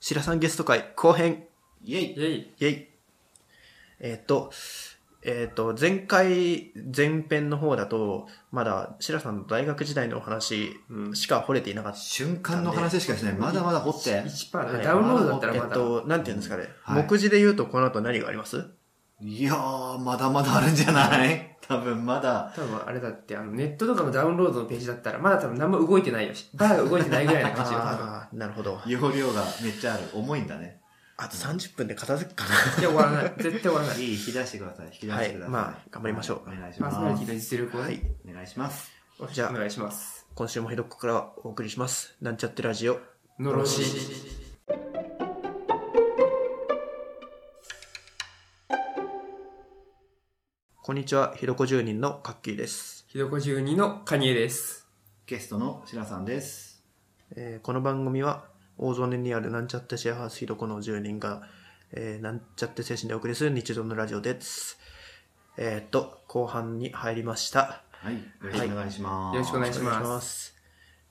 白さんゲスト会後編、イェイイェイ。イェイ。えーっと、えーっと、前回、前編の方だと、まだ白さんの大学時代のお話うんしか掘れていなかった。瞬間の話しかしない。まだまだ掘って。1%だ、はいダウンロードだったらまだ。えっと、なんていうんですかね。はい目次で言うとこの後何があります？いやー、まだまだあるんじゃない？多分まだ。多分あれだって、あの、ネットとかのダウンロードのページだったら、まだ多分何も動いてないよし、バーが動いてないぐらいな感じよ、多分。ああ、なるほど。容量がめっちゃある。重いんだね。あと30分で片付くかいや、終わらない。絶対終わらない。いい、引き出してください。引き出してください。はいまあ頑張りましょうはいお願いしパーソナリティます。の実力をね、い。お願いします。じゃあ、お願いします。今週もひどこからお送りします。なんちゃってラジオ。のろし。こんにちは、ひどこ住人のカッキーです。ひどこ12のカニエです。ゲストの白さんです。えーこの番組は大曽根にあるなんちゃってシェアハウスひどこの住人が、えーなんちゃって精神でお送りする日常のラジオです。えーっと、後半に入りました。はい。よろしくお願いします。よろしくお願いします。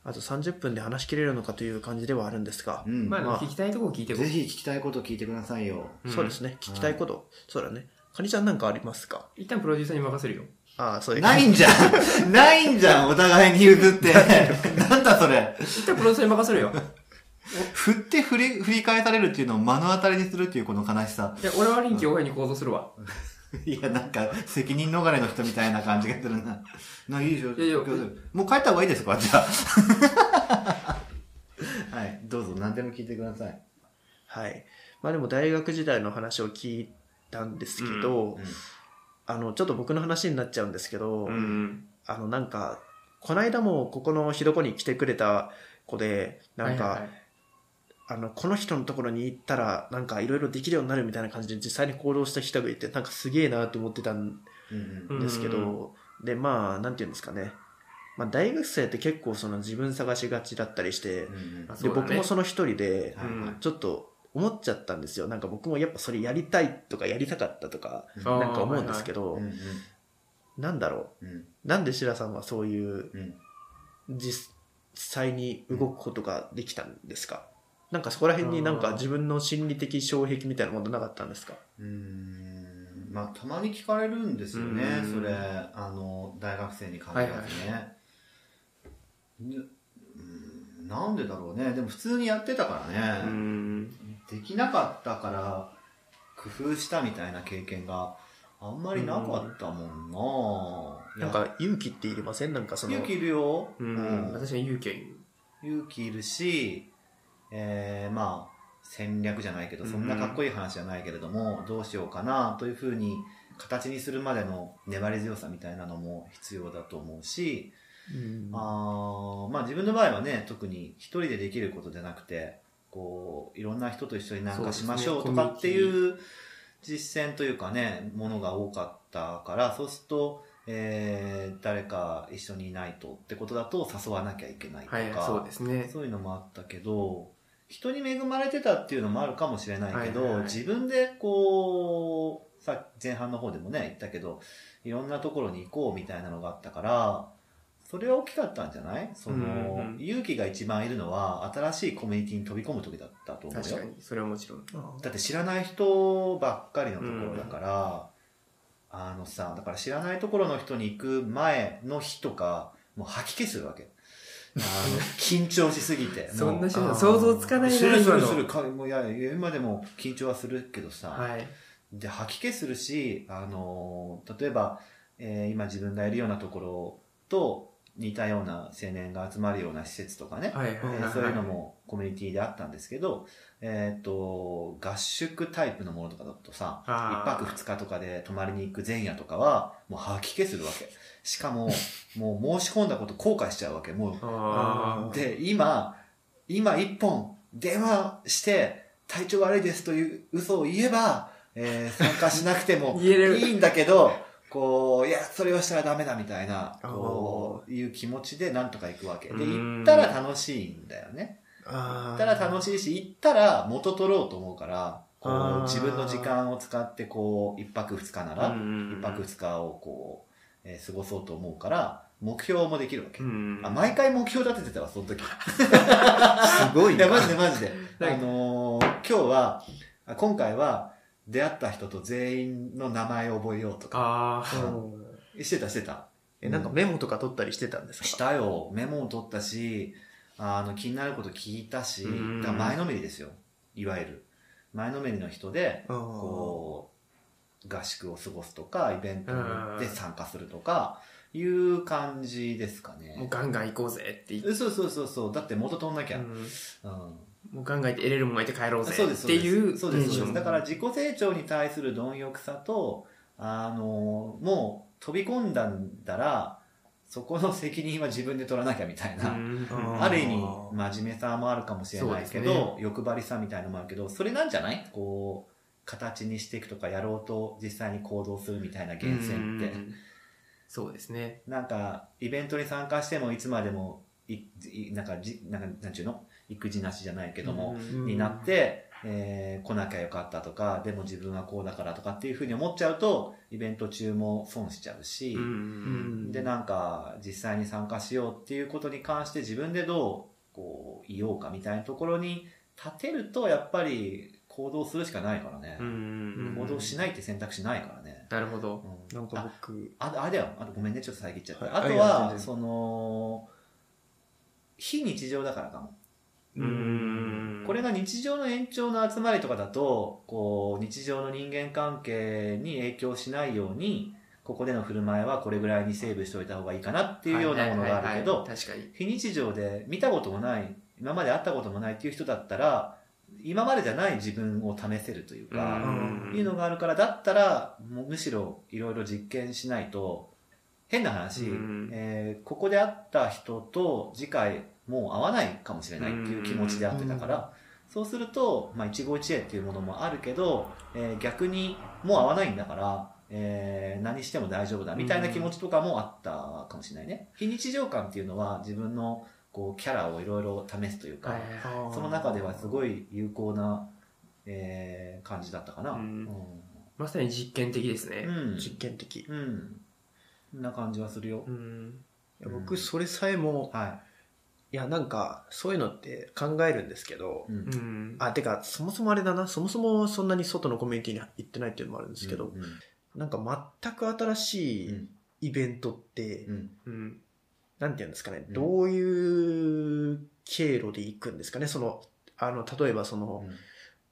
あと30分で話し切れるのかという感じではあるんですが、うん。まあ、まあ聞きたいとこ聞いてぜひ聞きたいこと聞いてくださいよ。うんそうですね、聞きたいこと、そうだね。かにちゃんなんかありますか？一旦プロデューサーに任せるよ。ああ、そういうないんじゃん ないんじゃんお互いに譲って。なんだそれ。一旦プロデューサーに任せるよ。振って振り、振り返されるっていうのを目の当たりにするっていうこの悲しさ。いや、俺は臨機応変に行動するわ。いや、なんか、責任逃れの人みたいな感じがするな。な、いいでしょいやいやもう帰った方がいいですか？じゃあ。はい、どうぞ、何でも聞いてください。はい。まあでも大学時代の話を聞いたんですけど、うんあの、ちょっと僕の話になっちゃうんですけど、うん。あの、なんか、この間もここのひどこに来てくれた子で、なんか、はいはいはい。あの、この人のところに行ったら、なんかいろいろできるようになるみたいな感じで実際に行動した人がいて、なんかすげえなと思ってたんうんうんですけど、で、まあ、なんていうんですかね。まあ、大学生って結構その自分探しがちだったりして、うんあで、ね。僕もその一人で、ちょっと思っちゃったんですよ。なんか僕もやっぱそれやりたいとかやりたかったとか、なんか思うんですけど、うんうんなんだろう。なんで白さんはそういううん。実際に動くことができたんですか、なんかそこら辺になんか自分の心理的障壁みたいなものなかったんですか？うーん。まあたまに聞かれるんですよねうん。それ。あの大学生に限らずね、ねうん。なんでだろうね。でも普通にやってたからうね、ん。できなかったから工夫したみたいな経験があんまりなかったもんな、なんか勇気っていりません？なんかその、勇気いるよ、ううん。ん。私は勇気はいる。勇気いるし、えーまあ戦略じゃないけどそんなかっこいい話じゃないけれども、どうしようかなというふうに形にするまでの粘り強さみたいなのも必要だと思うし、うん。あーまあ自分の場合はね特に一人でできることじゃなくてこういろんな人と一緒になんかしましょうとかっていう実践というかねものが多かったからそうすると、えー誰か一緒にいないとってことだと誘わなきゃいけないとか、はい、そうですね。そういうのもあったけど人に恵まれてたっていうのもあるかもしれないけど、はいはいはい自分でこうさ前半の方でもね言ったけどいろんなところに行こうみたいなのがあったからそれは大きかったんじゃない？その、うんうん勇気が一番いるのは新しいコミュニティに飛び込む時だったと思うよ。確かに。それはもちろん。だって知らない人ばっかりのところだから、あのさだから知らないところの人に行く前の日とかもう吐き気するわけ。あの 緊張しすぎて。そんな想像つかないなするする。するかもういやいや今でも緊張はするけどさ、はい。で吐き気するしあの例えば、えー今自分がいるようなところと似たような青年が集まるような施設とかね、はいはいえーそういうのもコミュニティであったんですけど、えっと合宿タイプのものとかだとさあー。1泊2日とかで泊まりに行く前夜とかはもう吐き気するわけ。しかも もう申し込んだこと後悔しちゃうわけ。もう。あで今今一本電話して体調悪いですという嘘を言えば、えー参加しなくても 言える。いいんだけどこういやそれをしたらダメだみたいなこういう気持ちでなんとか行くわけ。でうん。行ったら楽しいんだよね。あ行ったら楽しいし行ったら元取ろうと思うからこう自分の時間を使ってこう一泊二日ならうん一泊二日をこう、えー過ごそうと思うから目標もできるわけ。うんあ毎回目標立ててたわ、その時。すごいな。いや、マジでマジで。はいあのー今日は、あ今回は出会った人と全員の名前を覚えようとか。ああ、うんしてたしてた。え、なんかメモとか取ったりしてたんですか？したよ。メモを取ったし、あの、気になること聞いたし、うんだ前のめりですよ。いわゆる。前のめりの人で、うんこう、合宿を過ごすとか、イベントうんで参加するとか、いう感じですかもうね。ガンガン行こうぜって言って、そうそうそうそう。だって元取んなきゃ。ううんんもうガンガン行って得れるもん得て帰ろうぜそうですっていうそうですそうです。だから自己成長に対する貪欲さとあのもう飛び込んだんだらそこの責任は自分で取らなきゃみたいな、ある意味真面目さもあるかもしれないけど、そうです欲張りさみたいのもあるけどそれなんじゃない？こう形にしていくとかやろうと実際に行動するみたいな源泉って、うん。そうですね。なんかイベントに参加してもいつまでもいいなんかじなんかなんちゅうの？育児なしじゃないけども、うん。になって、えー来なきゃよかったとかでも自分はこうだからとかっていうふうに思っちゃうとイベント中も損しちゃうし、でなんか実際に参加しようっていうことに関して自分でどうこういようかみたいなところに立てるとやっぱり行動するしかないからね。う、ん。行動しないって選択肢ないからね、なるほど。うん。なんか僕、あああれだよあとごめんねちょっと遮っちゃって、はい。あとはその非日常だからかもうん。これが日常の延長の集まりとかだとこう日常の人間関係に影響しないようにここでの振る舞いはこれぐらいにセーブしておいた方がいいかなっていうようなものがあるけどはい確かに。非日常で見たこともない今まで会ったこともないっていう人だったら今までじゃない自分を試せるというか、ん。いうのがあるからだったらむしろいろいろ実験しないと変な話、うん。えーここで会った人と次回もう会わないかもしれないっていう気持ちで会ってたから、そうすると、まあ、一期一会っていうものもあるけど、えー逆にもう会わないんだから、えー何しても大丈夫だみたいな気持ちとかもあったかもしれないね。非日常感っていうのは自分のこうキャラをいろいろ試すというか、その中ではすごい有効な、えー感じだったかな。うんまさに実験的ですね。うん実験的。いうん。そんな感じはするよ。うんや僕、それさえも、はいや、なんか、そういうのって考えるんですけどい。、うん。うん。あ、てか、そもそもあれだな、そもそもそんなに外のコミュニティに行ってないっていうのもあるんですけど、うんなんか全く新しいうん。イベントって、うん。うんなんていうんですかね、うん。どういう経路で行くんですかね、その、あの、例えばその、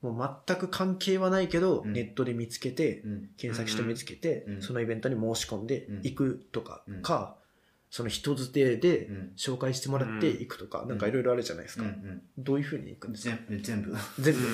もう全く関係はないけど、うん。ネットで見つけて、うん。検索して見つけて、うん。そのイベントに申し込んでうん。行くとか、うん。か、その人づてでうん。紹介してもらって行くとか、なんかいろいろあるじゃないですか。うんうん。どういうふうに行くんですか？全全部。全部。う ん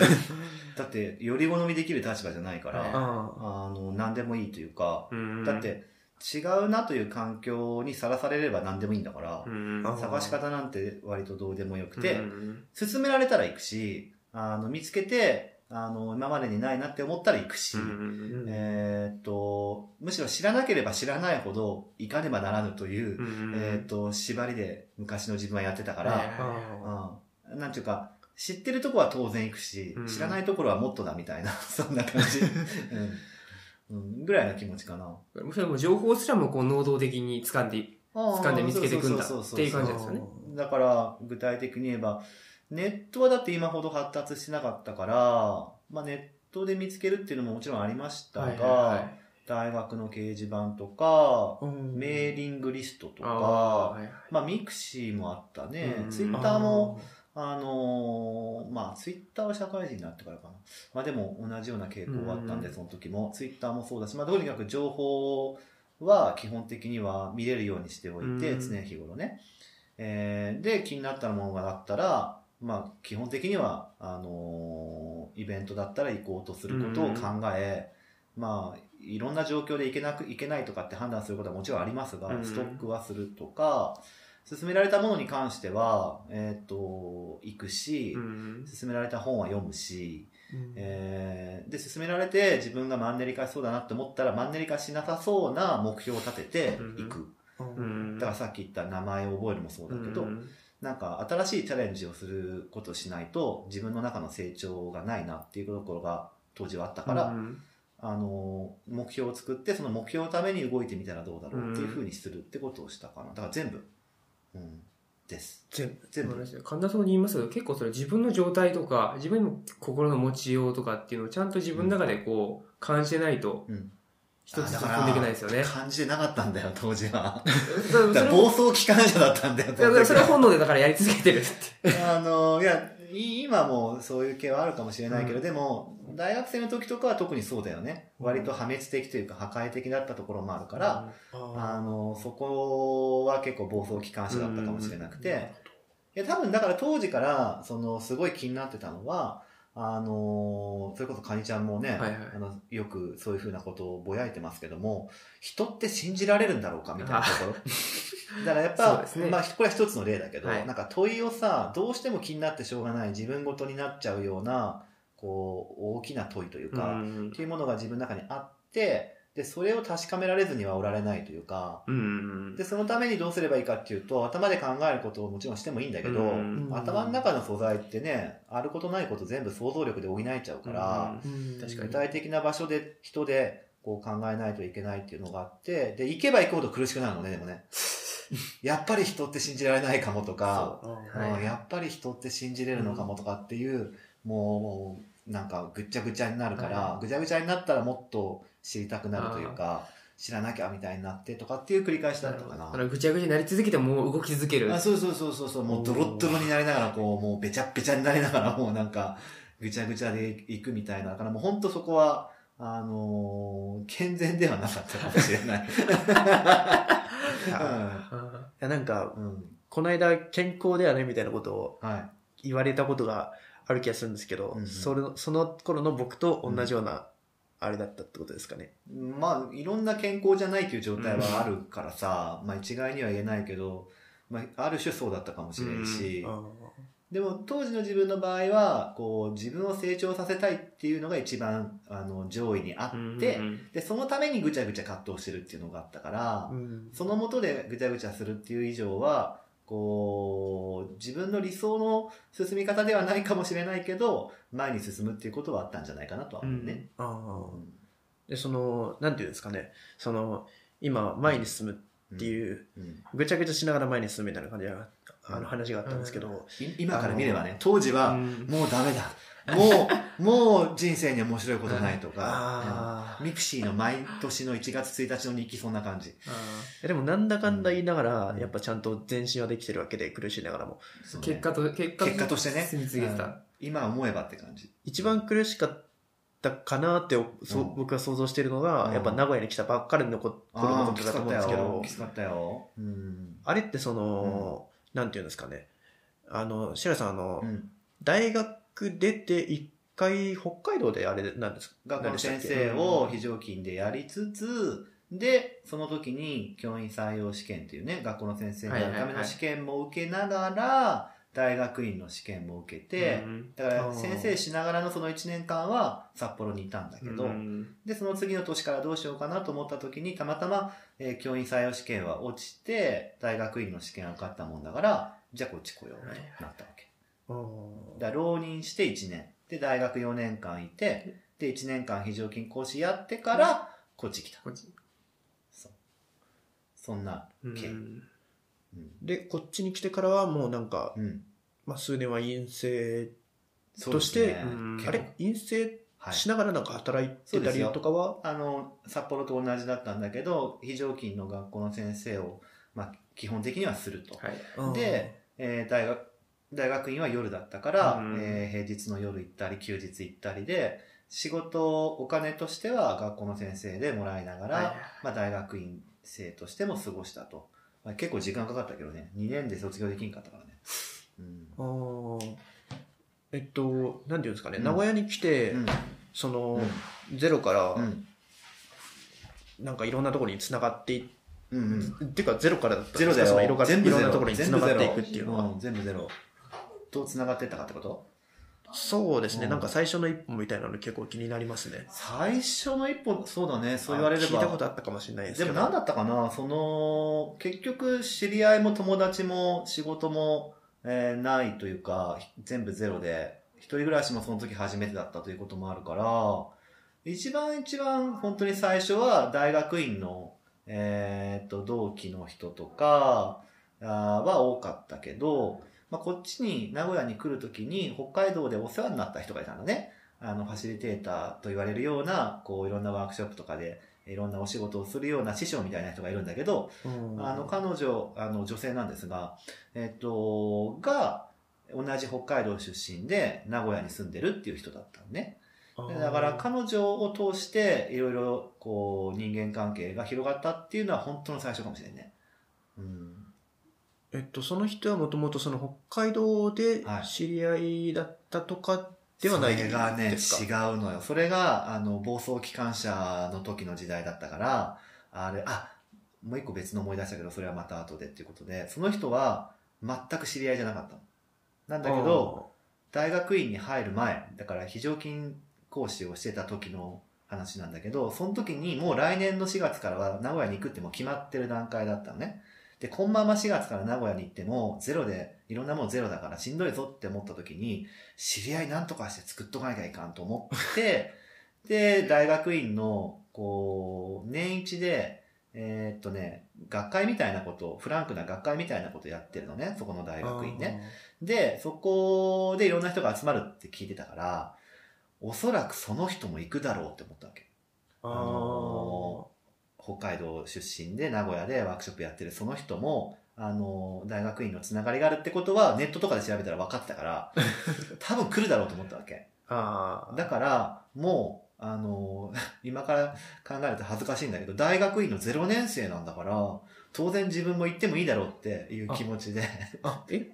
だって、より好みできる立場じゃないから、はいああの、何でもいいというか、うんだって、違うなという環境にさらされれば何でもいいんだからう、んあ探し方なんて割とどうでもよくて、うん。勧められたら行くし、あの、見つけて、あの、今までにないなって思ったら行くし、うんうんえーっと、むしろ知らなければ知らないほど行かねばならぬという、うんえーっと、縛りで昔の自分はやってたかはいら、あうん、なんていうか、知ってるとこは当然行くし、うん。知らないところはもっとだみたいな、そんな感じ。うん。うん、ぐらいの気持ちかな。むしろもう情報すらもこう能動的に掴んで掴んで見つけていくんだっていう感じですよね。だから、具体的に言えば、ネットはだって今ほど発達してなかったから、まあネットで見つけるっていうのももちろんありましたが、はいはいはい大学の掲示板とか、うんメーリングリストとか、はいはいまあミクシーもあったねう。んツイッターも、あのーまあツイッターは社会人になってからかな。まあでも同じような傾向があったんで、うんその時も。ツイッターもそうだし、まあとにかく情報は基本的には見れるようにしておいて、うん常日頃ね。えーで、気になったものがあったら、まあ基本的には、あのーイベントだったら行こうとすることを考え、まあ、いろんな状況で行けなく、行けないとかって判断することはもちろんありますが、うん。ストックはするとか、勧められたものに関しては、えっ、と、行くし、うん。勧められた本は読むし、うで、勧められて自分がマンネリ化しそうだなって思ったら、マンネリ化しなさそうな目標を立てて行く。うん。だからさっき言った名前を覚えるもそうだけど、うんなんか新しいチャレンジをすることをしないと自分の中の成長がないなっていうところが当時はあったから、うんあの、目標を作って、その目標のために動いてみたらどうだろうっていうふうにするってことをしたかな。だから全部、うん、です。全部。全部。神田さんに言いますけど、結構それ自分の状態とか、自分の心の持ちようとかっていうのをちゃんと自分の中でこう、感じてないと、うん。一つずつ踏んでいけないですよね。感じてなかったんだよ、当時は。そだから暴走機関車だったんだよ、いやそれは本能でだからやり続けてるって。あの、いや、い今もそういう系はあるかもしれないけど、でも、大学生の時とかは特にそうだよね。割と破滅的というか破壊的だったところもあるから、ああの、そこは結構暴走機関車だったかもしれなくて、いや、多分だから当時から、その、すごい気になってたのは、あの、それこそカニちゃんもね、はいはい。あのよくそういうふうなことをぼやいてますけども、人って信じられるんだろうかみたいなところ。だからやっぱ、ね。まあこれは一つの例だけど、はい。なんか問いをさ、どうしても気になってしょうがない自分ごとになっちゃうような、こう、大きな問いというか、うん。っていうものが自分の中にあって、で、それを確かめられずにはおられないというか、うん。で、そのためにどうすればいいかっていうと、頭で考えることをもちろんしてもいいんだけど、うん頭の中の素材ってね、あることないこと全部想像力で補えちゃうから、うん確かに。具体的な場所で、人で、こう考えないといけないっていうのがあって、で、行けば行くほど苦しくなるのね、でもね。やっぱり人って信じられないかもとか、あはいうんやっぱり人って信じれるのかもとかっていう、もう、もう、なんかぐっちゃぐちゃになるから、はぐちゃぐちゃになったらもっと知りたくなるというか、知らなきゃみたいになってとかっていう繰り返しだったかな。だからぐちゃぐちゃになり続けてもう動き続ける。あそうそうそうそうそう、もうドロッドロになりながら、こう、もうべちゃべちゃになりながら、もうなんか、ぐちゃぐちゃでいくみたいな。だからもう本当そこは、あのー健全ではなかったかもしれない。いやなんか、うん。うんこの間健康ではねみたいなことをは言われたことがある気がするんですけど、うんうんそれその頃の僕と同じような、あれだったってことですかね。い。まあ、いろんな健康じゃないという状態はあるからさ、まあ一概には言えないけど、まあ、ある種そうだったかもしれんし、あでも当時の自分の場合は、こう、自分を成長させたいっていうのが一番、あの、上位にあーって、うんで、そのためにぐちゃぐちゃ葛藤してるっていうのがあったから、うん。そのもとでぐちゃぐちゃするっていう以上は、こう、自分の理想の進み方ではないかもしれないけど、前に進むっていうことはあったんじゃないかなとは思うね。うん。でそのなんていうんですかね。その今前に進むっていう、うん。ぐちゃぐちゃしながら前に進むみたいな感じがあうんの話があったんですけど、い今から見ればね、当時は、うん。もうダメだ。もう、もう人生に面白いことないとか、ミクシーの毎年の1月1日の日記そんな感じ。でもなんだかんだ言いながら、うんやっぱちゃんと前進はできてるわけで苦しいながらも。結果と、結果結果としてね。進み続けてた。うん。今思えばって感じ。一番苦しかったかなって、僕が想像してるのが、うん。やっぱ名古屋に来たばっかりのこ頃のことだと思うんですけど。きつかったよ。うん。あれってその、なんていうんですかね。あの白さんあの、うん。大学出て一回北海道であれなんですか？学校の先生を非常勤でやりつつ、で、その時に教員採用試験っていうね、学校の先生になるための試験も受けながら、大学院の試験も受けてう、ん。だから先生しながらのその1年間は札幌にいたんだけど、うん。で、その次の年からどうしようかなと思った時に、たまたま、えー教員採用試験は落ちて、大学院の試験は受かったもんだから、じゃあこっち来ようとなっただ浪人して1年。で、大学4年間いて、で、1年間非常勤講師やってから、こっち来た。こっちそう。そんなうん経緯。うん。でこっちに来てからはもうなんか、うん。まあ、数年は陰性として、ねあれ？陰性はい。しながらなんか働いてたりとかは、あの、札幌と同じだったんだけど、非常勤の学校の先生を、まあ、基本的にはすると。はい。うんで、えー大学、大学院は夜だったから、うんえー平日の夜行ったり、休日行ったりで、仕事、お金としては学校の先生でもらいながら、はいまあ大学院生としても過ごしたと。まあ、結構時間かかったけどね、2年で卒業できんかったからね。うん。あーえっとなんていうんですかね、うん名古屋に来て、うん。その、ゼロからうん。なんかいろんなところに繋がっていっうんうん。っていうかゼロからだったんゼロだよ。ですかそのいろが全部ゼロ。いろんなところに繋がっていくっていうのは、全部ゼロうん、全部ゼロ。どう繋がってったかってこと？そうですね、うん。なんか最初の一歩みたいなの結構気になりますね。最初の一歩、そうだね、そう言われれば。聞いたことあったかもしれないですけど。でも何だったかな？その、結局知り合いも友達も仕事も、えーないというか、全部ゼロで、一人暮らしもその時初めてだったということもあるから、一番一番本当に最初は大学院の、えーっと、同期の人とかは多かったけど、まあ、こっちに名古屋に来るときに北海道でお世話になった人がいたのね。あの、ファシリテーターと言われるような、こう、いろんなワークショップとかで、いろんなお仕事をするような師匠みたいな人がいるんだけど、うんあの、彼女、あの、女性なんですが、えっと、が、同じ北海道出身で名古屋に住んでるっていう人だったのね。でだから彼女を通していろいろこう人間関係が広がったっていうのは本当の最初かもしれんね。うん。えっと、その人はもともとその北海道ではい知り合いだったとかではないそれがね、です違かうのよ。それが、あの、暴走機関車の時の時代だったから、あれ、あ、もう一個別の思い出したけど、それはまた後でっていうことで、その人は全く知り合いじゃなかったの。なんだけど、大学院に入る前、だから非常勤講師をしてた時の話なんだけど、その時にもう来年の4月からは名古屋に行くってもう決まってる段階だったのね。で、こんまま4月から名古屋に行っても、ゼロで、いろんなもんゼロだからしんどいぞって思った時に、知り合いなんとかして作っとかなきゃいかんと思って、で、大学院の、こう、年一で、えーっとね、学会みたいなことを、フランクな学会みたいなことやってるのね、そこの大学院ね。で、そこでいろんな人が集まるって聞いてたから、おそらくその人も行くだろうって思ったわけ。あーあの北海道出身で名古屋でワークショップやってるその人も、あの大学院のつながりがあるってことはネットとかで調べたら分かってたから、多分来るだろうと思ったわけ。あーだから、もう、あの今から考えると恥ずかしいんだけど、大学院の0年生なんだから、当然自分も行ってもいいだろうっていう気持ちで、あえ？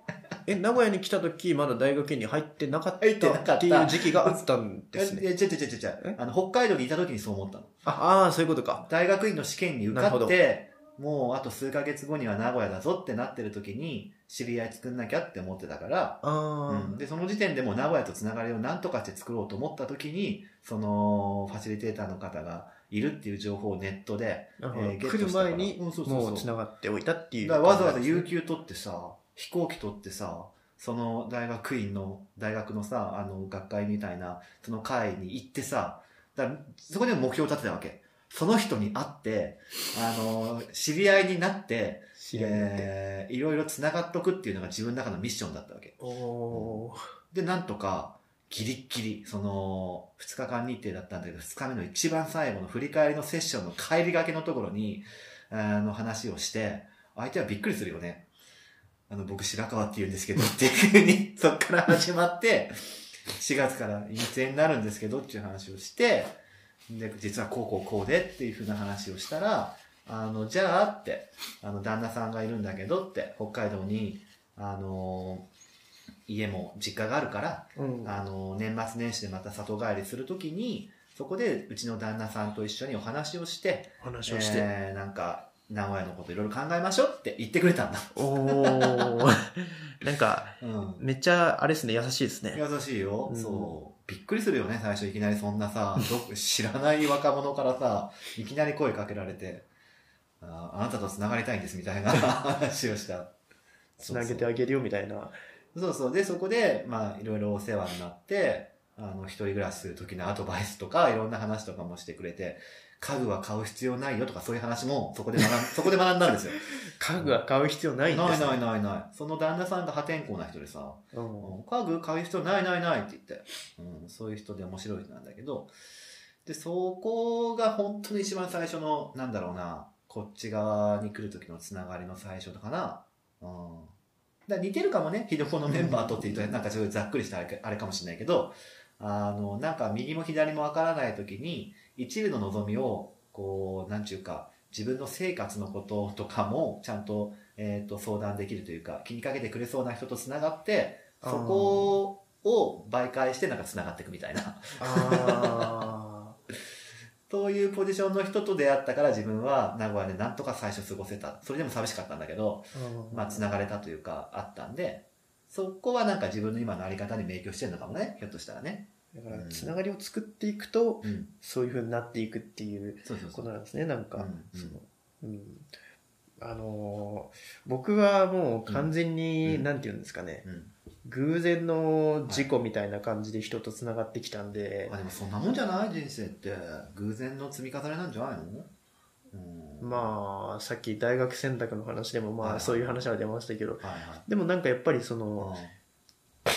え名古屋に来た時まだ大学院に入ってなかった入っていう時期があったんですね。え、ちゃちゃちゃちゃえ？あの、北海道にいた時にそう思ったの。ああーそういうことか。大学院の試験に受かって、もうあと数ヶ月後には名古屋だぞってなってる時に、知り合い作んなきゃって思ってたから、あうん、で、その時点でもう名古屋とつながりを何とかして作ろうと思った時に、その、ファシリテーターの方がいるっていう情報をネットで、えーゲット来る前にもう繋がっておいたっていう。だからわざわざ有給取ってさ、飛行機取ってさ、その大学院の、大学のさ、あの、学会みたいな、その会に行ってさ、だそこでも目標を立てたわけ。その人に会って、あの、知り合いになって、いえーいろいろ繋がっとくっていうのが自分の中のミッションだったわけ。おー。で、なんとか、ギリッギリ、その、2日間日程だったんだけど、2日目の一番最後の振り返りのセッションの帰りがけのところに、あの話をして、相手はびっくりするよね。あの、僕白川って言うんですけど、っていうふうに、そっから始まって、4月から陰性になるんですけどっていう話をして、で、実はこうこうこうでっていうふうな話をしたら、あの、じゃあって、あの、旦那さんがいるんだけどって、北海道に、あの、家も実家があるから、うんあの、年末年始でまた里帰りするときに、そこでうちの旦那さんと一緒にお話をして、話をして、えーなんか、名古屋のこといろいろ考えましょうって言ってくれたんだ。おー なんかうん。めっちゃあれですね優しいですね優しいよ、うんそう。びっくりするよね、最初いきなりそんなさ、ど知らない若者からさ、いきなり声かけられて、ああなたと繋がりたいんですみたいな話をした。つなげてあげるよみたいなそうそう。で、そこで、まあ、いろいろお世話になって、あの、一人暮らしする時のアドバイスとか、いろんな話とかもしてくれて、家具は買う必要ないよとか、そういう話も、そこで学ん、そこで学んだんですよ。家具は買う必要ないんですねないないないない。その旦那さんが破天荒な人でさ、うんうん家具買う必要ないないないって言って、うん、そういう人で面白い人なんだけど、で、そこが本当に一番最初の、なんだろうな、こっち側に来る時のつながりの最初かな。うん。だ似てるかもね、ひどこのメンバーとって言うと、なんかすごいざっくりしたあれかあれかもしれないけど、あの、なんか右も左もわからない時に、一部の望みを、こう、なんちゅうか、自分の生活のこととかも、ちゃんと、えっ、と、相談できるというか、気にかけてくれそうな人と繋がって、そこを媒介してなんか繋がっていくみたいな。あそういうポジションの人と出会ったから自分は名古屋でなんとか最初過ごせた。それでも寂しかったんだけど、ーまあ繋がれたというかあったんで、そこはなんか自分の今のあり方に影響してるのかもね、ひょっとしたらね。だからつながりを作っていくとうん。そういう風になっていくっていう。ことなんですねなんか、あのー僕はもう完全に、うんなんて言うんですかねうん。偶然の事故みたいな感じで人と繋がってきたんで。あ、でもそんなもんじゃない？人生って。偶然の積み重ねなんじゃないの？うん。まあ、さっき大学選択の話でも、まあ、はいはい。そういう話は出ましたけど、はいはい。でもなんかやっぱりその、う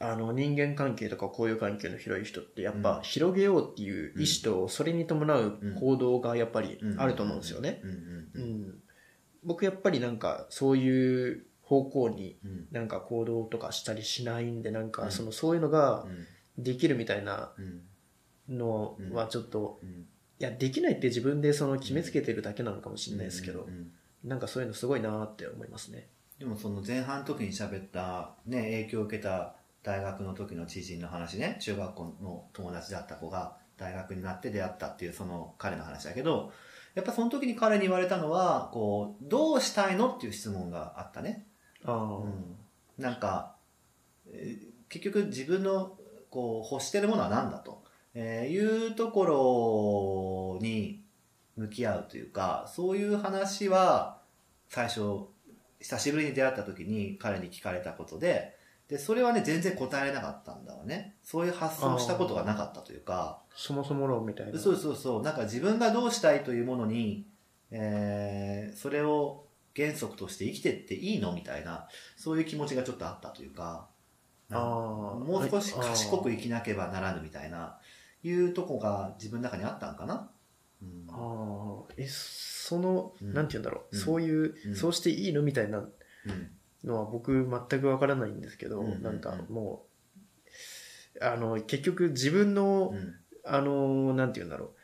あの、人間関係とか交友関係の広い人って、やっうん。ぱ広げようっていう意思と、それに伴う行動がやっぱりんあると思うんですよね。僕やっぱりなんか、そういう方向にうん。なんか行動とかしたりしないんで、なんか、うん。その、そういうのがうん。できるみたいなうんのはちょっと、うん。いや、できないって自分でその決めつけてるだけなのかもしれないですけどなんかそういうのすごいなーって思いますね。でもその前半の時に喋った、ね、影響を受けた大学の時の知人の話ね中学校の友達だった子が大学になって出会ったっていうその彼の話だけどやっぱその時に彼に言われたのはこうどうしたいのっていう質問があったね、ああ、うん、なんか、えー結局自分のこう欲してるものは何だと、えーいうところに向き合うというかそういう話は最初久しぶりに出会った時に彼に聞かれたことででそれはね全然答えれなかったんだわね。そういう発想をしたことがなかったというか。そもそも論みたいな。そうそうそう。なんか自分がどうしたいというものに、えーそれを原則として生きてっていいの？みたいなそういう気持ちがちょっとあったというかあー。もう少し賢く生きなければならぬみたいないうとこが自分の中にあったんかな、うん。ああ、え、その、うん。なんて言うんだろう、うん。そういう、うん。そうしていいの？みたいなうん。のは僕全くわからないんですけど、うんなんかもう、あの、結局自分の、うん。あの、なんて言うんだろ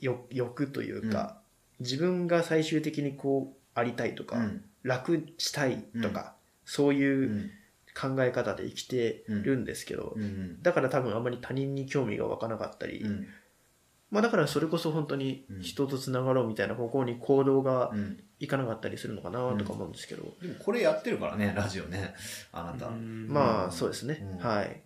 う、よ欲というか、自分が最終的にこうありたいとか、うん。楽したいとか、そうういうん。考え方で生きてるんですけど、うん。だから多分あまり他人に興味が湧かなかったり、うん。まあだからそれこそ本当に人とつながろうみたいな方向に行動がうん。いかなかったりするのかなとか思うんですけど、でもこれやってるからねラジオねあなた、まあそうですね、うん。はい。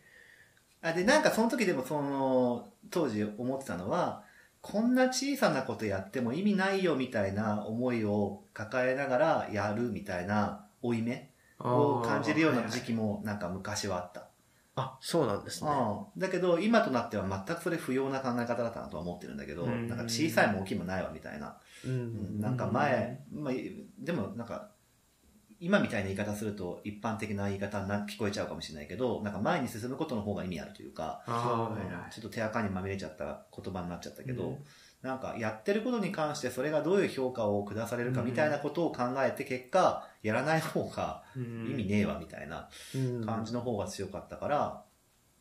あでなんかその時でもその当時思ってたのはこんな小さなことやっても意味ないよみたいな思いを抱えながらやるみたいな負い目を感じるような時期もなんか昔はあった。あ、そうなんですね。だけど今となっては全くそれ不要な考え方だったなとは思ってるんだけど、うんなんか小さいも大きいもないわみたいな、ううんん。なんか前、まあ、でもなんか今みたいな言い方すると一般的な言い方にな聞こえちゃうかもしれないけどなんか前に進むことの方が意味あるというかちょっと手垢にまみれちゃった言葉になっちゃったけど、うん。なんかやってることに関してそれがどういう評価を下されるかみたいなことを考えて結果やらない方が意味ねえわみたいなうん。感じの方が強かったから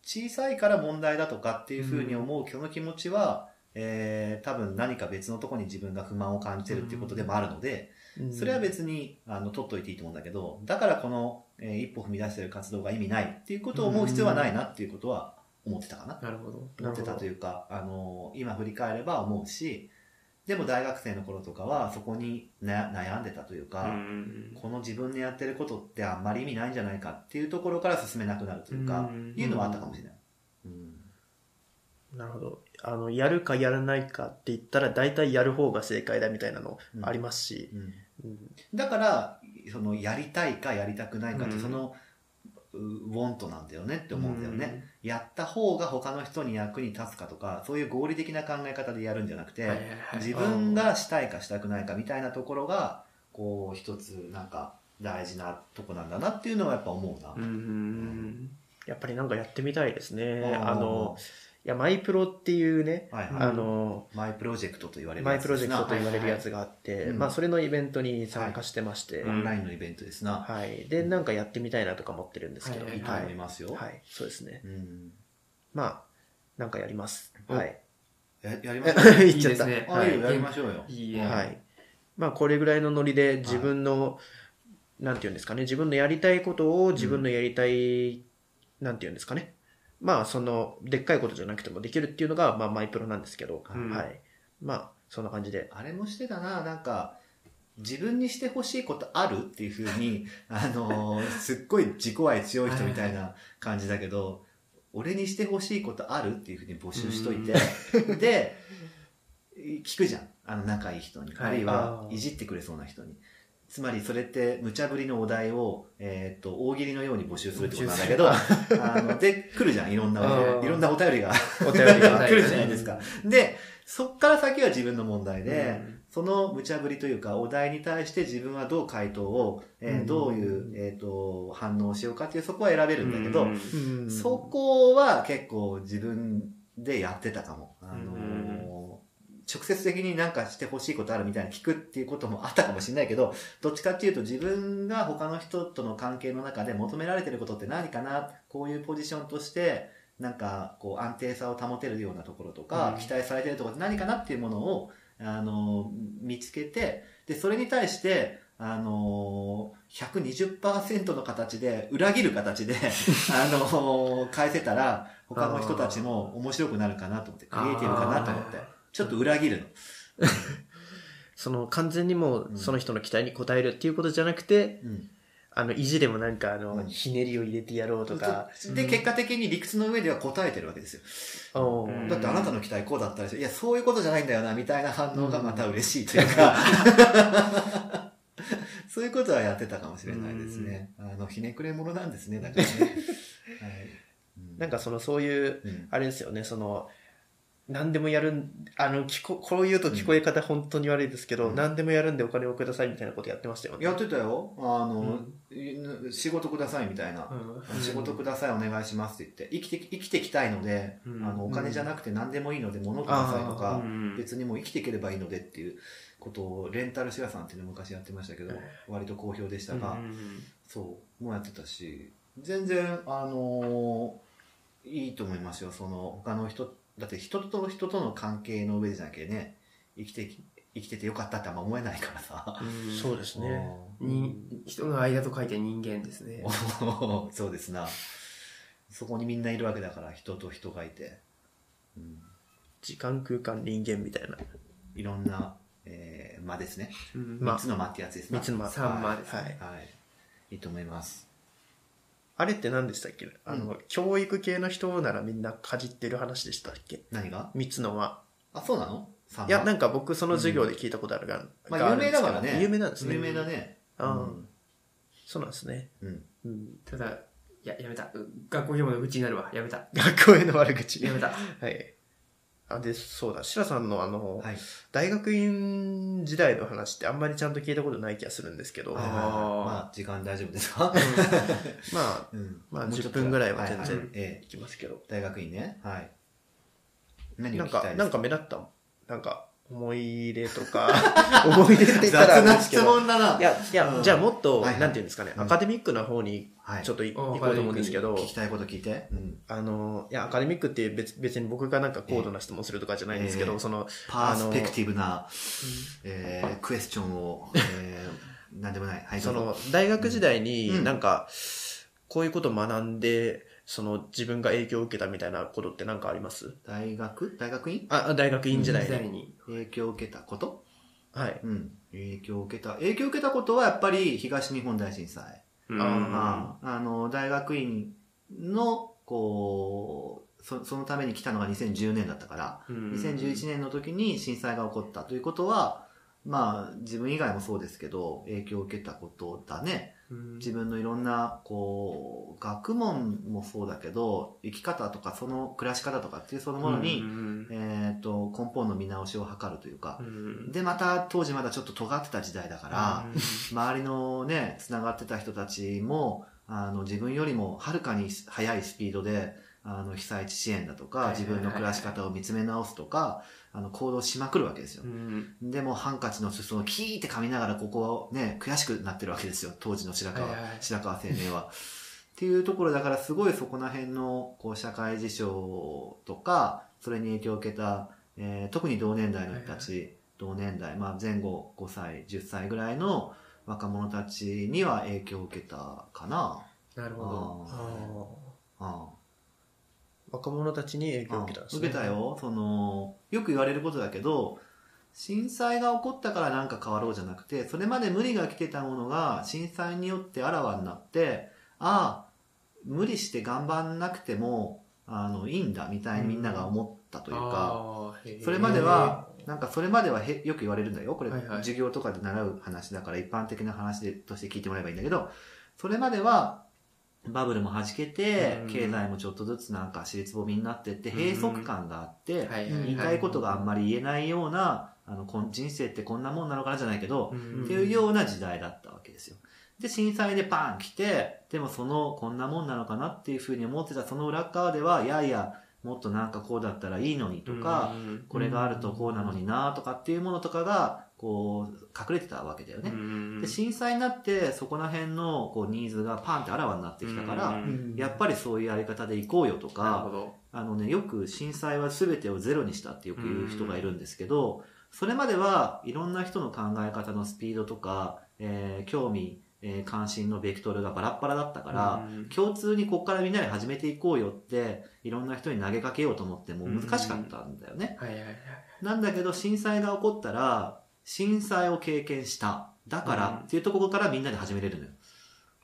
小さいから問題だとかっていうふうに思うその気持ちは、えー多分何か別のところに自分が不満を感じてるっていうことでもあるので、うんそれは別にあの取っといていいと思うんだけどだからこの、えー一歩踏み出してる活動が意味ないっていうことを思う必要はないなっていうことは思ってたかな。なるほど。思ってたというか、あの今振り返れば思うしでも大学生の頃とかはそこにな悩んでたというか、うんこの自分でやってることってあんまり意味ないんじゃないかっていうところから進めなくなるというか、うんいうのはあったかもしれない。うんなるほど。あの、やるかやらないかって言ったら、大体やる方が正解だみたいなのありますし、うんうんだからそのやりたいかやりたくないかってうん。その、うウォントなんだよねって思うんだよね、やった方が他の人に役に立つかとかそういう合理的な考え方でやるんじゃなくて、自分がしたいかしたくないかみたいなところがこう一つなんか大事なとこなんだなっていうのはやっぱ思うな、うん。うんやっぱりなんかやってみたいですね。あの、いや、マイプロっていうね、はいはい。うんあの、マイプロジェクトと言われるマイプロジェクトと言われるやつがあって、はいはい。まあ、それのイベントに参加してまして、オンラインのイベントですな、はい。で、なんかやってみたいなとか思ってるんですけど、はいい。い。と思いますよ、はい。そうですね。うん、まあ、なんかやります。お。はい。ややりましょう言っちゃった。いいですね。あいやりましょうよ。いいね。はい。まあ、これぐらいのノリで自分の、なんていうんですかね、自分のやりたいことを自分のやりたい、なんていうんですかね。まあ、その、でっかいことじゃなくてもできるっていうのが、まあ、マイプロなんですけど、うんはい。まあ、そんな感じで。あれもしてたななんか自分にしてほしいことあるっていうふうに、あのーすっごい自己愛強い人みたいな感じだけど、俺にしてほしいことあるっていうふうに募集しといて、で、聞くじゃん。あの仲いい人に。はいあるいはいじってくれそうな人に。つまりそれって無茶ぶりのお題を、えっ、と、大喜利のように募集するってことなんだけど、あの、で、来るじゃん、いろんな、いろんなお便りが。お便りが。来るじゃないですか。で、そっから先は自分の問題で、うん。その無茶ぶりというか、お題に対して自分はどう回答を、えーうん。どういう、えっ、と、反応をしようかっていう、そこは選べるんだけど、うん。うん。そこは結構自分でやってたかも。あの直接的になんかしてほしいことあるみたいに聞くっていうこともあったかもしれないけど、どっちかっていうと自分が他の人との関係の中で求められてることって何かなこういうポジションとして、なんかこう安定さを保てるようなところとか、うん。期待されてるところって何かなっていうものを、あのー見つけて、で、それに対して、あのー、120%の形で、裏切る形で、あのー返せたら、他の人たちも面白くなるかなと思って、クリエイティブかなと思ってちょっと裏切るの。その完全にもううん。その人の期待に応えるっていうことじゃなくて、うん。あの、意地でもなんかあの、うん。ひねりを入れてやろうとか、で、結果的に理屈の上では答えてるわけですよ。だってあなたの期待こうだったでしょ。いや、そういうことじゃないんだよな、みたいな反応がまた嬉しいというか、そういうことはやってたかもしれないですね。あの、ひねくれ者なんですね、だからね。なんかそのそういう、うん。あれですよね、その、何でもやるん、あの、聞こ、こう言うと聞こえ方本当に悪いですけど、うん。何でもやるんでお金をくださいみたいなことやってましたよ。ね。やってたよ。あの、仕事くださいみたいな。うん。仕事くださいお願いしますって言って、生きて、生きていきたいので、うん。あの、お金じゃなくて何でもいいので物くださいとあか、うん。別にもう生きていければいいのでっていうことを、レンタルシェアさんっていうのを昔やってましたけど、割と好評でしたが、うん。そう、もうやってたし、全然、あのーいいと思いますよ。その、他の人、だって人と人との関係の上じゃなきゃね、生きてき、生きててよかったってあんま思えないからさ。うんそうですね。に人の間と書いて人間ですね。お そうですな。そこにみんないるわけだから、人と人がいて。うん、時間空間人間みたいな。いろんな、えー、間ですね。うんまあ三つの間ってやつですね。三つの間三間ですねはい。はい。いいと思います。あれって何でしたっけ？あの、教育系の人ならみんなかじってる話でしたっけ？何が？三つの輪。あ、そうなの？三いや、間なんか僕その授業で聞いたことあるが、まあ、有名だからね。有名なんですね。有名だね。あーそうなんですね。うん。うん。うん。ただ、いや、やめた。う学校業務のうちになるわ。やめた。学校への悪口。やめた。はい。あ、で、そうだ、シラさんのあの、はい。大学院時代の話ってあんまりちゃんと聞いたことない気がするんですけど、あーままあ、時間大丈夫ですかあ、うん。まあ もうちょっと10分ぐらいは全然いいええいきますけど。大学院ね。はい。何なんか、を聞きたいですなんか目立ったなんか、思い入れとか、思い出って言ったらあ雑な質れですけど、問だな。いや、いや、うん。じゃあもっと、はいはい。なんていうんですかね、うん。アカデミックな方にはい。ちょっといあ行こうと思うんですけど、聞きたいこと聞いて。うん。あの、いや、アカデミックって別別に僕がなんか高度な質問するとかじゃないんですけど、ええ。その、パースペクティブな、えー、クエスチョンを、えー、なんでもない。はい、そうの、大学時代にうん。なんか、こういうことを学んで、その、自分が影響を受けたみたいなことって何かあります？大学？大学院？あ、大学院時代に。に。影響を受けたこと？はい。うん。影響を受けた。影響を受けたことはやっぱり東日本大震災。うんあああの、大学院の、こう、そそのために来たのが2010年だったから、うん2011年の時に震災が起こったということは、まあ、自分以外もそうですけど、影響を受けたことだね。うん。自分のいろんな、こう、学問もそうだけど、生き方とか、その暮らし方とかっていうそのものに、うんえっ、と、根本の見直しを図るというか。う、ん。で、また当時まだちょっと尖ってた時代だから、うん。周りのね、繋がってた人たちも、あの、自分よりもはるかに速いスピードで、あの、被災地支援だとか、自分の暮らし方を見つめ直すとか、あの、行動しまくるわけですよう。んでも、ハンカチの裾をキーって噛みながら、ここはね、悔しくなってるわけですよ。当時の白川、はいはい白川青年は。っていうところだから、すごいそこら辺の、こう、社会事象とか、それに影響を受けた、えー特に同年代の人たち、同年代、まあ前後5歳、10歳ぐらいの若者たちには影響を受けたかな。なるほど。あーあ若者たちに影響を受けたんですね。受けた。よ。その、よく言われることだけど、震災が起こったからなんか変わろうじゃなくて、それまで無理が来てたものが震災によってあらわになって、ああ、無理して頑張んなくても、あの、いいんだみたいにみんなが思ったというか、あーへーそれまでは、なんかそれまではへよく言われるんだよ。これ、はいはい授業とかで習う話だから一般的な話でとして聞いてもらえばいいんだけど、それまではバブルも弾けてう、ん。経済もちょっとずつなんか私立ぼみになってって、うん。閉塞感があって、言いたいことがあんまり言えないような、あの、こん人生ってこんなもんなのかなじゃないけど、うん。っていうような時代だったわけですよ。で、震災でパン来て、でもその、こんなもんなのかなっていうふうに思ってたその裏側では、いやいや、もっとなんかこうだったらいいのにとか、うん。これがあるとこうなのになとかっていうものとかが、こう、隠れてたわけだよね。うんで、震災になって、そこら辺のこうニーズがパンってあらわになってきたから、うんやっぱりそういうやり方で行こうよとか。あのね、よく震災は全てをゼロにしたってよく言う人がいるんですけど、それまではいろんな人の考え方のスピードとか、えー興味、えー関心のベクトルがバラッバラだったから、うん共通にここからみんなで始めていこうよって、いろんな人に投げかけようと思っても難しかったんだよね。はいはいはい。なんだけど震災が起こったら、震災を経験した。だからうんっていうところからみんなで始めれるのよ。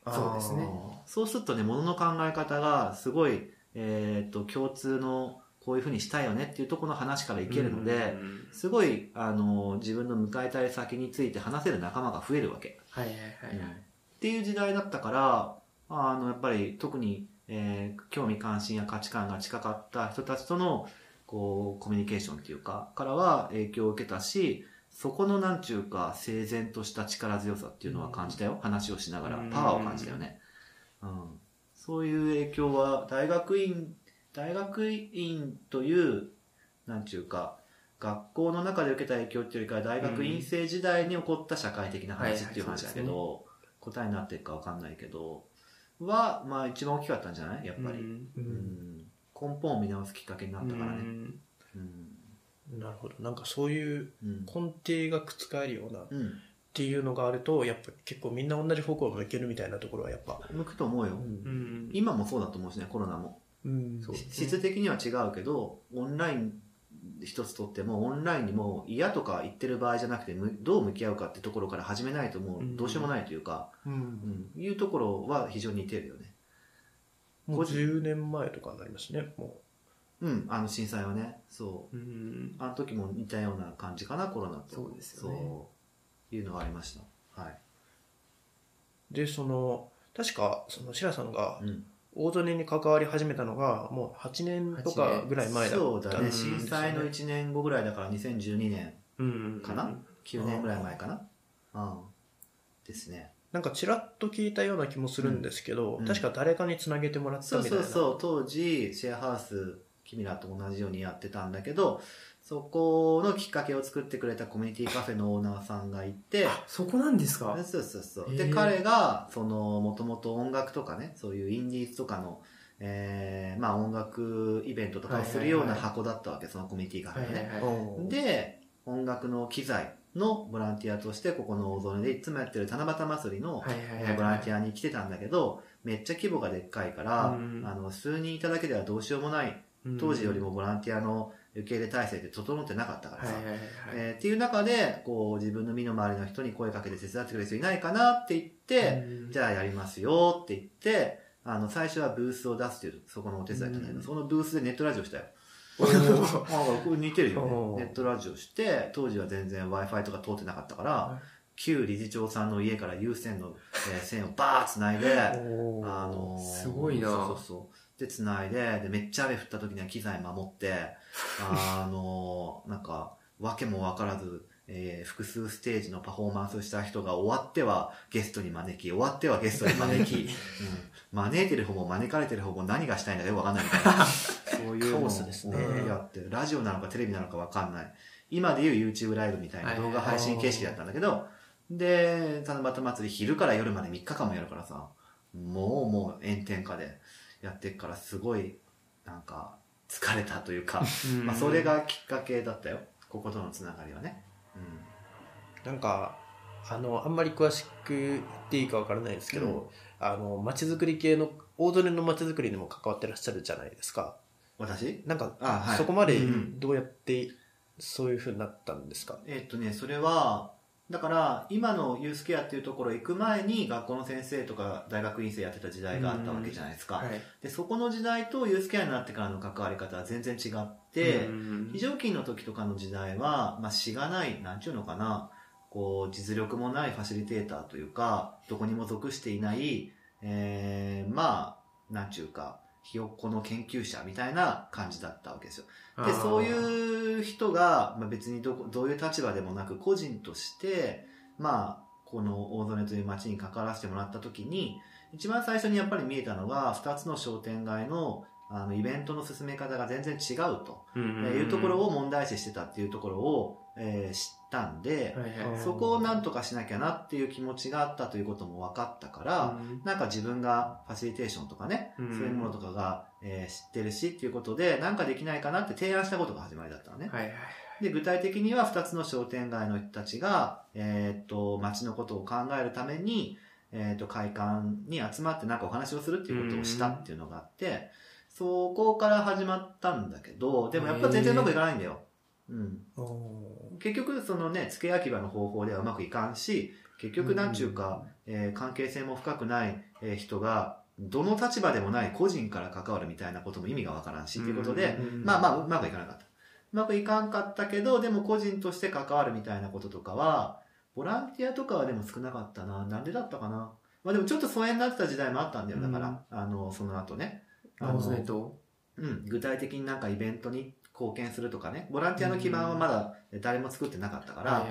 そうですねそうするとね、ものの考え方がすごい、えっと、共通のこういうふうにしたいよねっていうところの話からいけるので、うんすごい、あの、自分の迎えたい先について話せる仲間が増えるわけ。はいはいはいはい。っていう時代だったから、あの、やっぱり特に、えー興味関心や価値観が近かった人たちとの、こう、コミュニケーションっていうか、からは影響を受けたし、そこのなんちゅうか、整然とした力強さっていうのは感じたよ。話をしながらうん。パワーを感じたよね。うん。そういう影響は、大学院、大学院という、なんちゅうか、学校の中で受けた影響っていうよりかは大学院生時代に起こった社会的な話っていう話だけど、答えになってるかわかんないけど、は、まあ一番大きかったんじゃない？やっぱり。うんうん根本を見直すきっかけになったからね。うんうん。なるほど。なんかそういううん。根底が覆るようなっうん。ていうのがあると、やっぱ結構みんな同じ方向を向けるみたいなところはやっぱ。向くと思うよ。うん今もそうだと思うしね、コロナも。うんそうし質的には違うけど、オンライン一つとっても、オンラインにも嫌とか言ってる場合じゃなくて、むどう向き合うかってところから始めないともうどうしようもないというか、うんうん、いうところは非常に似てるよね。もう10年前とかになりますね、もうん、あの震災はね、そう。うんあの時も似たような感じかな、コロナと。そうですよねそういうのがありました。はい。う。で、その、確か、その、白さんがうん。大曽根に関わり始めたのが、もう8年とかぐらい前だったそうだね。震災の1年後ぐらいだから2012年うんかな、?9 年ぐらい前かな？うん。ですね。なんかちらっと聞いたような気もするんですけど、うん確か誰かにつなげてもらったそうみたいな。そうそう。当時、シェアハウス、君らと同じようにやってたんだけど、そこのきっかけを作ってくれたコミュニティカフェのオーナーさんがいて、そこなんですか？そうそうそう。へで、ー彼が、その、もともと音楽とかね、そういうインディーズとかの、えー、まあ音楽イベントとかをするような箱だったわけ、そのコミュニティカフェがね。はいはいはい。おーで、音楽の機材のボランティアとして、ここの大曽根でいつもやってる七夕祭りの、はいはいえはい。ーボランティアに来てたんだけど、めっちゃ規模がでっかいから、うん。あの、数人いただけではどうしようもない、当時よりもボランティアの受け入れ体制って整ってなかったからさ、っていう中で、こう、自分の身の回りの人に声かけて手伝ってくれる人いないかなって言って、うんじゃあやりますよって言って、あの、最初はブースを出すっていう、そこのお手伝いだったんだけど、うんそのブースでネットラジオしたよ。あ これ似てるよね。ネットラジオして、当時は全然 Wi-Fi とか通ってなかったから、は旧理事長さんの家から有線の、えー線をバーッ繋いで、あのーすごいな。そうそうそう。で、繋いで、で、めっちゃ雨降った時には機材守って、あのーなんか、わけもわからず、えー複数ステージのパフォーマンスした人が終わってはゲストに招き、終わってはゲストに招き、うん、招いてる方も招かれてる方も何がしたいんだかよくわかんないみたいな。そういうのをやって、ラジオなのかテレビなのかわかんない。今でいう YouTube ライブみたいな動画配信形式だったんだけど、で、七夕祭り昼から夜まで3日間もやるからさ、もうもう炎天下でやってっからすごい、なんか、疲れたというか、うん。まあそれがきっかけだったよ。こことのつながりはね。なんか、あの、あんまり詳しく言っていいかわからないですけど、うん。あの、街づくり系の、大曽根の街づくりにも関わってらっしゃるじゃないですか。私？なんか、あはい。そこまでうんどうやってそういう風になったんですか、えっとね、それは、だから今のユースケアっていうところ行く前に学校の先生とか大学院生やってた時代があったわけじゃないですか、はい。でそこの時代とユースケアになってからの関わり方は全然違って、うん。非常勤の時とかの時代は、まあ、しがない、なんちゅうのかな、こう、実力もないファシリテーターというか、どこにも属していない、えー、まあ、なんちゅうか、ひよっこの研究者みたいな感じだったわけですよ。で、そうう。いう人が、まあ、別にどこ、どういう立場でもなく、個人として、まあ、この大曽根という街に関わらせてもらった時に、一番最初にやっぱり見えたのが、二つの商店街の、あの、イベントの進め方が全然違うと。いうところを問題視してたっていうところを、えー知ったんで、はいはい。そこをなんとかしなきゃなっていう気持ちがあったということも分かったから、うんなんか自分がファシリテーションとかね、うんそういうものとかが、えー知ってるしっていうことで、なんかできないかなって提案したことが始まりだったのね。はいはい。で、具体的には2つの商店街の人たちが、えーっと、街のことを考えるために、えーっと、会館に集まってなんかお話をするっていうことをしたっていうのがあって、そこから始まったんだけど、でもやっぱ全然うまくいかないんだよ。うん。お結局そのね、付け焼き場の方法ではうまくいかんし、結局なんちゅうか、えー関係性も深くない、えー人が、どの立場でもない個人から関わるみたいなことも意味がわからんし、っていうことで、うんまあまあうまくいかなかった。うまくいかんかったけど、でも個人として関わるみたいなこととかは、ボランティアとかはでも少なかったな。なんでだったかな。まあでもちょっと疎遠になってた時代もあったんだよ。だから、あの、その後ね。あの。うん、具体的になんかイベントに貢献するとかね、ボランティアの基盤はまだ誰も作ってなかったから、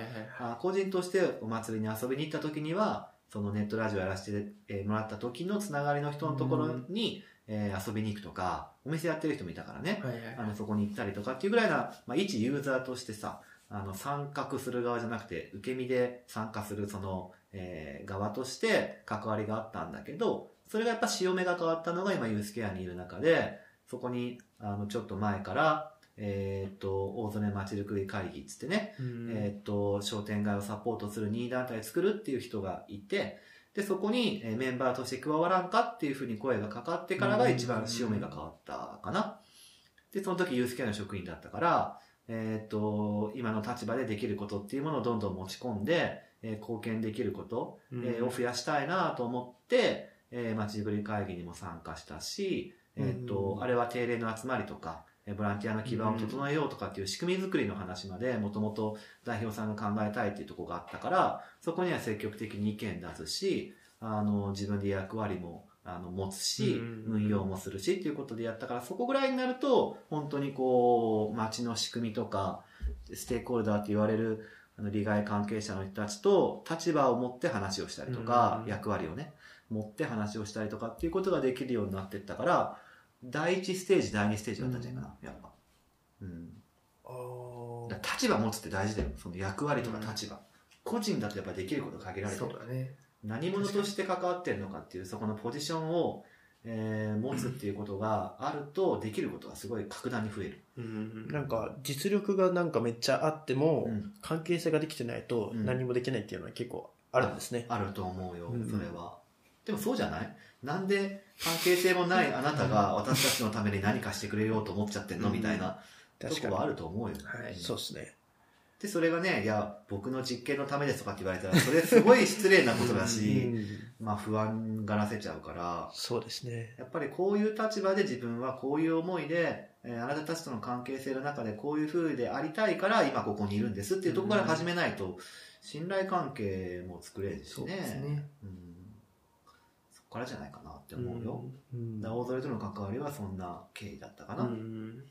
あ個人としてお祭りに遊びに行った時には、そのネットラジオやらせてえーもらった時のつながりの人のところに、えー遊びに行くとか、お店やってる人もいたからね、あのそこに行ったりとかっていうぐらいな、まあ、一ユーザーとしてさ、あの参画する側じゃなくて、受け身で参加するその、えー側として関わりがあったんだけど、それがやっぱ潮目が変わったのが今ユースケアにいる中で、そこに、あの、ちょっと前から、えーっと、大曽根町づくり会議っつってね、うん。えーっと、商店街をサポートする任意団体を作るっていう人がいて、で、そこにえーメンバーとして加わらんかっていうふうに声がかかってからが一番潮目が変わったかな。で、その時ユースケアの職員だったから、えーっと、今の立場でできることっていうものをどんどん持ち込んで、えー貢献できること、えーを増やしたいなと思って、えー、街づくり会議にも参加したし、えーっと、うん。あれは定例の集まりとか、えーボランティアの基盤を整えようとかっていう仕組み作りの話まで、もともと代表さんが考えたいっていうところがあったから、そこには積極的に意見出すし、あの、自分で役割も、あの、持つし、うん運用もするしっていうことでやったから、そこぐらいになると、本当にこう、街の仕組みとか、ステークホルダーって言われる、あの利害関係者の人たちと立場を持って話をしたりとか、うん役割をね、持って話をしたりとかっていうことができるようになっていったから、第一ステージ、第二ステージだったんじゃないかな、やっぱ。うん。あーだから立場持つって大事だよ。その役割とか立場。個人だとやっぱできること限られてるそう。だね。何者として関わってるのかっていう、そこのポジションを、えー持つっていうことがあると、できることがすごい格段に増える。うんなんか実力がなんかめっちゃあっても、うん関係性ができてないとうん何もできないっていうのは結構あるんですね。あると思うようん、それは。でもそうじゃない？なんで関係性もないあなたが私たちのために何かしてくれようと思っちゃってんの？うんみたいなとこはあると思うよ。はいそうですね。で、それがね、いや、僕の実験のためですとかって言われたら、それすごい失礼なことだうし、んまあ不安がらせちゃうから、そうですね。やっぱりこういう立場で自分はこういう思いで、えーあなたたちとの関係性の中でこういう風でありたいから今ここにいるんですっていうところから始めないと、信頼関係も作れるしそうね。ですね。うん。からじゃないかなって思うよ。うん大添との関わりはそんな経緯だったかな。ううん。ん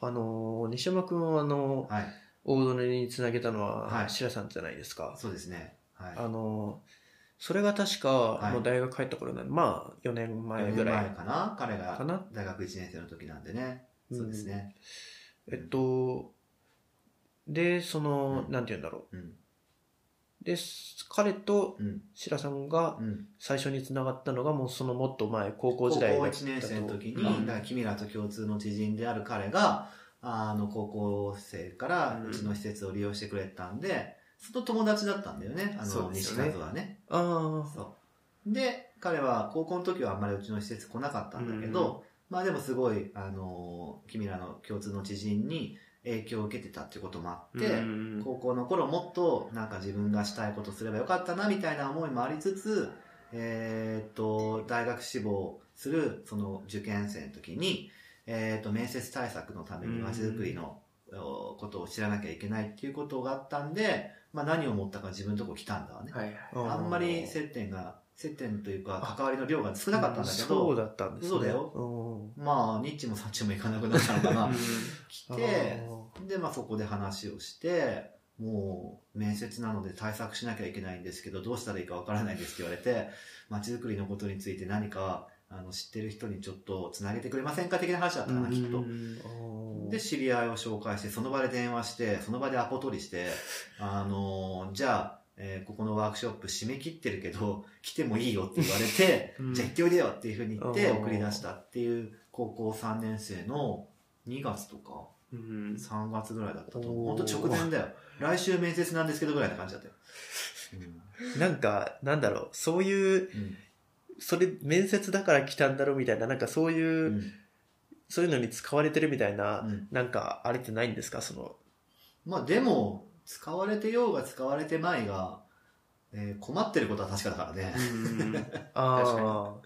あのー西山君はあのはい。大曽根につなげたのははい白さんじゃないですか。そうですね。はい。あのーそれが確か、いもう大学入った頃なんで、まあ4年前ぐらい。前かな彼が大学1年生の時なんでね。うんそうですね。えっと、で、その、うんなんて言うんだろうん。う。で、彼とうん。白さんがうん。最初につながったのがもうそのもっと前、高校高校時代だった1年生の時に、うんだから君らと共通の知人である彼が、あの、高校生からうんうちの施設を利用してくれたんで、その友達だったんだよね、あの、西和はね。ああ、そう。で、彼は高校の時はあんまりうちの施設来なかったんだけど、まあでもすごい、あの、君らの共通の知人に、影響を受けてたっていうこともあって、うん高校の頃もっとなんか自分がしたいことすればよかったなみたいな思いもありつつ、えーっと大学志望するその受験生の時に、えーっと面接対策のためにまちづくりのおことを知らなきゃいけないっていうことがあったんで、まあ、何を思ったか自分のとこ来たんだわね、はいはい。あんまり接点が接点というか関わりの量が少なかったんだけそうどだったんですね。そうだよ。うん。まあニッチもサッチも行かなくなったのかな。うん。来てで、まあ、そこで話をして、もう面接なので対策しなきゃいけないんですけど、どうしたらいいかわからないですって言われて、街づくりのことについて何かあの知ってる人にちょっとつなげてくれませんか的な話だったかな、きっと。うんで、知り合いを紹介して、その場で電話して、その場でアポ取りして、あのじゃあ、えーここのワークショップ締め切ってるけど、来てもいいよって言われて、うん。じゃあ行よっていうふうに言ってうん。送り出したっていう高校3年生の2月とか、うん。3月ぐらいだったと思う。おー。本当直前だよ。来週面接なんですけどぐらいな感じだったよ。なんか、なんだろう、そういう、うん。それ、面接だから来たんだろうみたいな、なんかそういう、うん。そういうのに使われてるみたいな、うん。なんか、あれってないんですか？その、まあでも、使われてようが使われてまいが、えー困ってることは確かだからね。確 あ、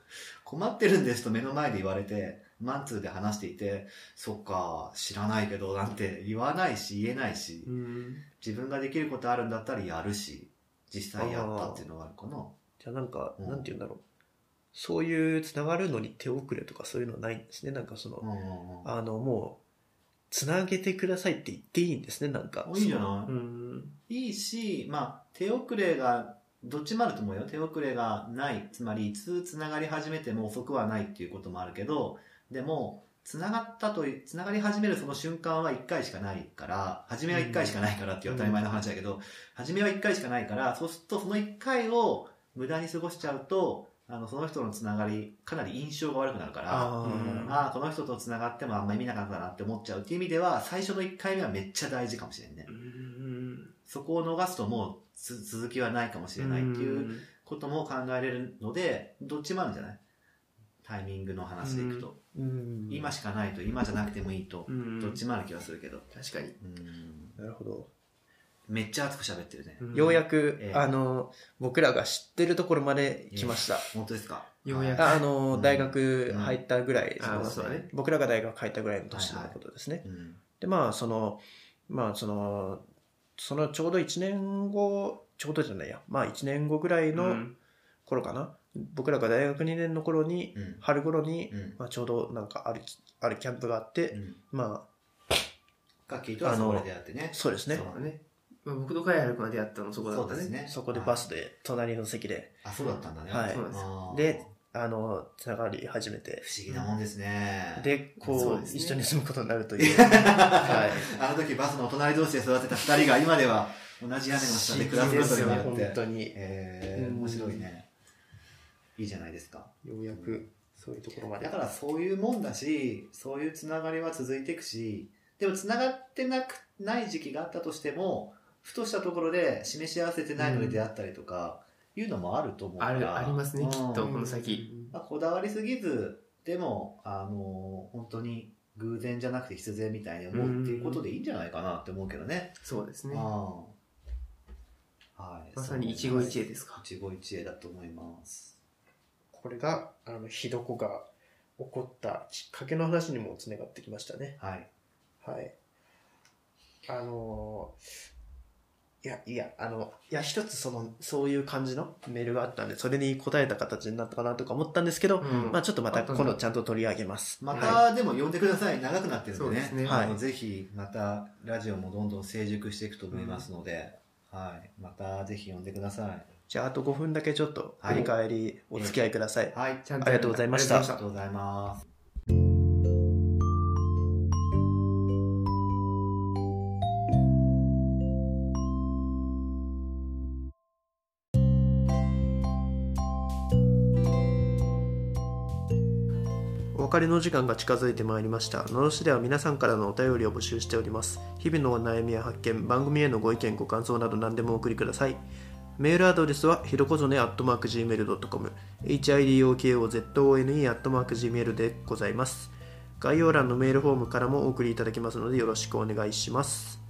困ってるんですと目の前で言われて、マンツーで話していて、そっか、知らないけどなんて言わないし言えないし、うん自分ができることあるんだったらやるし、実際やったっていうのがあるかな。じゃあなんか、うんなんて言うんだろう。そういうつながるのに手遅れとかそういうのはないんですね。なんかその、うんうんうんあの、もう、つなげてくださいって言っていいんですね、なんか。いいんじゃないうんいいし、まあ、手遅れが、どっちもあると思うよ。手遅れがない。つまり、いつ繋がり始めても遅くはないっていうこともあるけど、でも、繋がったという、繋がり始めるその瞬間は1回しかないから、初めは1回しかないからっていう当たり前の話だけど、初めは1回しかないから、そうするとその1回を無駄に過ごしちゃうと、あの、その人の繋がり、かなり印象が悪くなるから、あうんーああ、この人と繋がってもあんま意味なかったなって思っちゃうっていう意味では、最初の1回目はめっちゃ大事かもしれんね。うんそこを逃すともうつ続きはないかもしれないっていうことも考えれるので、どっちもあるんじゃない？タイミングの話でいくと。うん。今しかないと、今じゃなくてもいいとう、んどっちもある気がするけど。確かにうんなるほど。めっちゃ熱く喋ってるね。うん。ようやく、ええ。あの、僕らが知ってるところまで来ました。本当ですか？ようやく。ああの、うん大学入ったぐらい、んそのあそうだね。僕らが大学入ったぐらいの年のことですね。うんで、まあ、その、まあ、その、そのちょうど1年後、ちょうどじゃないや、まあ1年後ぐらいうのん。頃かな。僕らが大学2年の頃に、うん。春頃に、うん。まあ、ちょうどなんかある、あるキャンプがあって、うん。まガッキーとはそこで出会ってね。あ、。そうですね。そうだねまあ僕と貝原君が出会ったのそこだったねそうですね。そこでバスで隣の席で、あ、そうだったんだね。はいそうなんですで、あの、つながり始めて、不思議なもんですね。で、こう、そうですね一緒に住むことになるという。はい。あの時バスの隣同士で育てた二人が今では同じ屋根の下で暮らすことにな本って。当に。えー、うん面白いね。いいじゃないですか。ようやく、そういうところまで。だからそういうもんだし、そういうつながりは続いていくし、でもつながってなくない時期があったとしても、ふとしたところで示し合わせてないので出会ったりとか、いうのもあると思うから。あるありますねうんきっとこの先まあ、こだわりすぎず、でも、あの本当に偶然じゃなくて必然みたいに思うっていうことでいいんじゃないかなって思うけどね。そうですねはい。まさに一期一会ですか一期一会だと思います。これが、あの、ひどこが起こったきっかけの話にもつながってきましたね。はい。はい。あのいや、いや、あの、いや、一つその、そういう感じのメールがあったんで、それに答えた形になったかなとか思ったんですけど、うんまあちょっとまた今度ちゃんと取り上げます。まはた、でも呼んでください。長くなってるんでね。そうですねあのはいぜひ、また、ラジオもどんどん成熟していくと思いますので、はい。また、ぜひ呼んでください。じゃあ、あと5分だけちょっと振り返りお付き合いください。はい。ちゃんありがとうございましたありがとうございます。別れの時間が近づいてまいりました。のろしでは皆さんからのお便りを募集しております。日々のお悩みや発見、番組へのご意見、ご感想など何でもお送りください。メールアドレスはひろこぞね .gmail.com hidokozone.gmail でございます。概要欄のメールフォームからもお送りいただけますのでよろしくお願いします